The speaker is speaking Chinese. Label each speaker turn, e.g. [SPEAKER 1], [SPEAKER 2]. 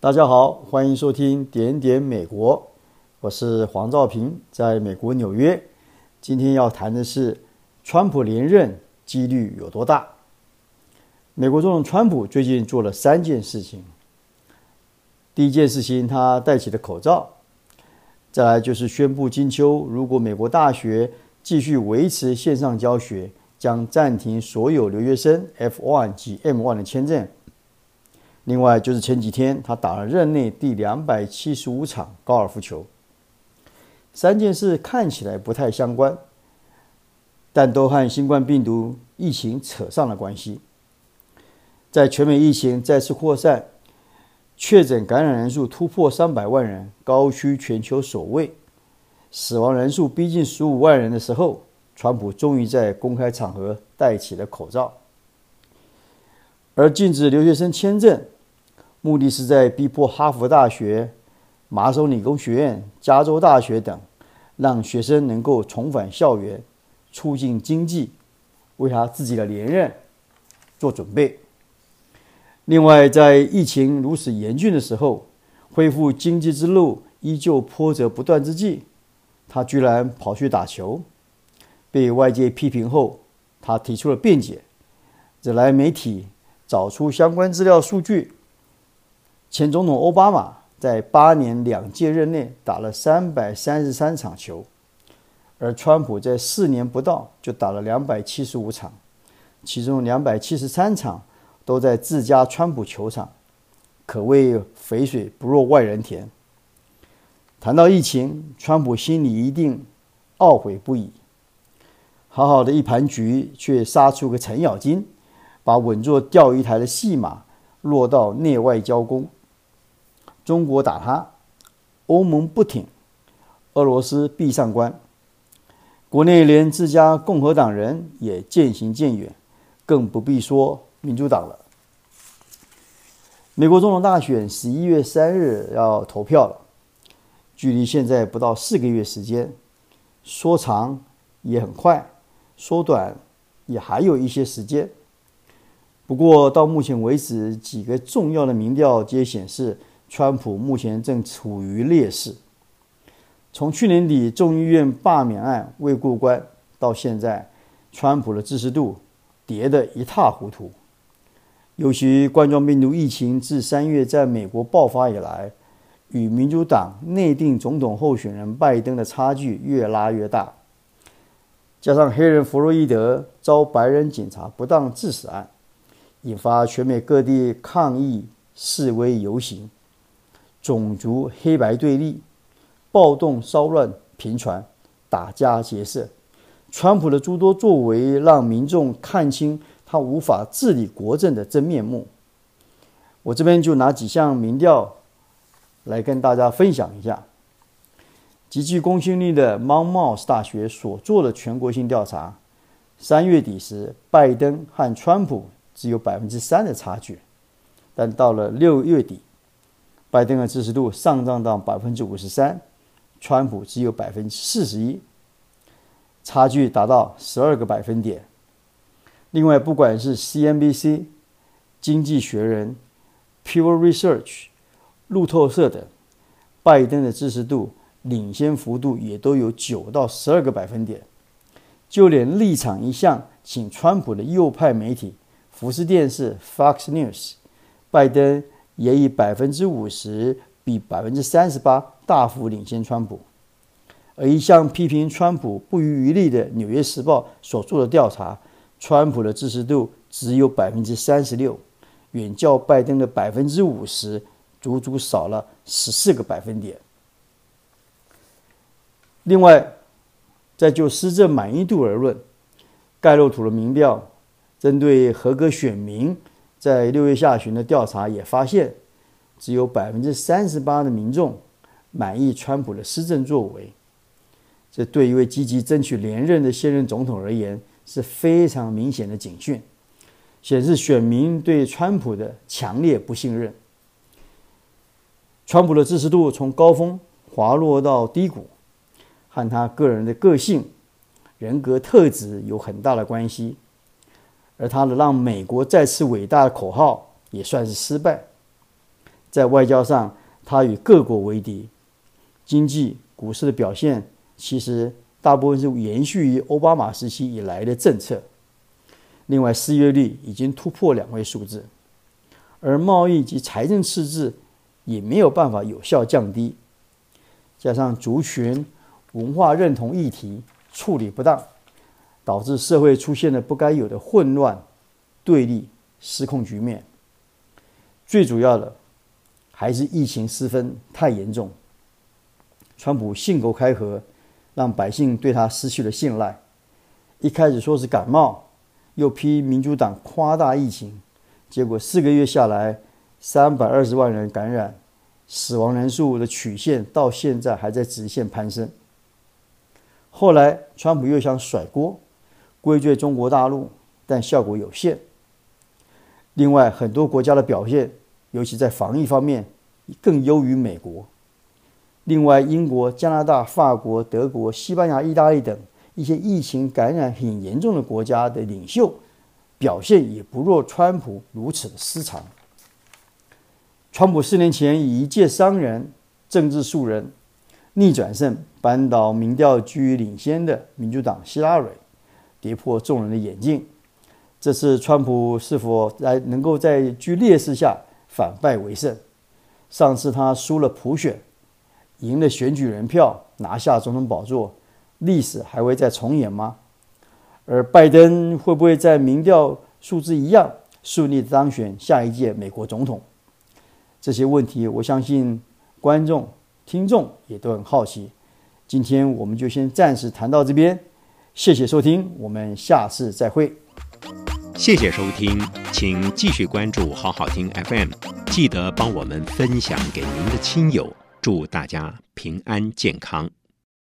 [SPEAKER 1] 大家好，欢迎收听点点美国，我是黄兆平，在美国纽约。今天要谈的是，川普连任几率有多大？美国总统川普最近做了三件事情。第一件事情，他戴起了口罩；再来就是宣布，金秋如果美国大学继续维持线上教学，将暂停所有留学生 F1 及 M1 的签证。另外就是前几天，他打了任内第两百七十五场高尔夫球。三件事看起来不太相关，但都和新冠病毒疫情扯上了关系。在全美疫情再次扩散，确诊感染人数突破三百万人，高居全球首位，死亡人数逼近十五万人的时候，川普终于在公开场合戴起了口罩。而禁止留学生签证。目的是在逼迫哈佛大学、麻省理工学院、加州大学等，让学生能够重返校园，促进经济，为他自己的连任做准备。另外，在疫情如此严峻的时候，恢复经济之路依旧波折不断之际，他居然跑去打球，被外界批评后，他提出了辩解，惹来媒体找出相关资料数据。前总统奥巴马在八年两届任内打了三百三十三场球，而川普在四年不到就打了两百七十五场，其中两百七十三场都在自家川普球场，可谓肥水不落外人田。谈到疫情，川普心里一定懊悔不已，好好的一盘局却杀出个程咬金，把稳坐钓鱼台的戏码落到内外交攻。中国打他，欧盟不挺，俄罗斯闭上关，国内连自家共和党人也渐行渐远，更不必说民主党了。美国总统大选十一月三日要投票了，距离现在不到四个月时间，说长也很快，说短也还有一些时间。不过到目前为止，几个重要的民调皆显示。川普目前正处于劣势。从去年底众议院罢免案未过关到现在，川普的支持度跌得一塌糊涂。尤其冠状病毒疫情自三月在美国爆发以来，与民主党内定总统候选人拜登的差距越拉越大。加上黑人弗洛伊德遭白人警察不当致死案，引发全美各地抗议示威游行。种族黑白对立、暴动骚乱频传、打家劫舍，川普的诸多作为让民众看清他无法治理国政的真面目。我这边就拿几项民调来跟大家分享一下。极具公信力的 Monmouth 大学所做的全国性调查，三月底时，拜登和川普只有百分之三的差距，但到了六月底。拜登的支持度上涨到百分之五十三，川普只有百分之四十一，差距达到十二个百分点。另外，不管是 CNBC、经济学人、Pure Research、路透社等，拜登的支持度领先幅度也都有九到十二个百分点。就连立场一向请川普的右派媒体福斯电视 （Fox News），拜登。也以百分之五十比百分之三十八大幅领先川普，而一向批评川普不遗余力的《纽约时报》所做的调查，川普的支持度只有百分之三十六，远较拜登的百分之五十足足少了十四个百分点。另外，再就施政满意度而论，盖洛普的民调针对合格选民。在六月下旬的调查也发现，只有百分之三十八的民众满意川普的施政作为。这对一位积极争取连任的现任总统而言是非常明显的警讯，显示选民对川普的强烈不信任。川普的支持度从高峰滑落到低谷，和他个人的个性、人格特质有很大的关系。而他的让美国再次伟大的口号也算是失败。在外交上，他与各国为敌。经济、股市的表现，其实大部分是延续于奥巴马时期以来的政策。另外，失业率已经突破两位数字，而贸易及财政赤字也没有办法有效降低。加上族群文化认同议题处理不当，导致社会出现了不该有的混乱、对立、失控局面。最主要的还是疫情失分太严重。川普信口开河，让百姓对他失去了信赖。一开始说是感冒，又批民主党夸大疫情，结果四个月下来，三百二十万人感染，死亡人数的曲线到现在还在直线攀升。后来，川普又想甩锅，归罪中国大陆，但效果有限。另外，很多国家的表现，尤其在防疫方面，更优于美国。另外，英国、加拿大、法国、德国、西班牙、意大利等一些疫情感染很严重的国家的领袖，表现也不若川普如此的失常。川普四年前以一介商人、政治素人逆转胜，扳倒民调居于领先的民主党希拉蕊，跌破众人的眼镜。这次川普是否在能够在居劣势下反败为胜？上次他输了普选。赢了选举人票，拿下总统宝座，历史还会再重演吗？而拜登会不会在民调数字一样顺利当选下一届美国总统？这些问题，我相信观众、听众也都很好奇。今天我们就先暂时谈到这边，谢谢收听，我们下次再会。
[SPEAKER 2] 谢谢收听，请继续关注好好听 FM，记得帮我们分享给您的亲友。祝大家平安健康。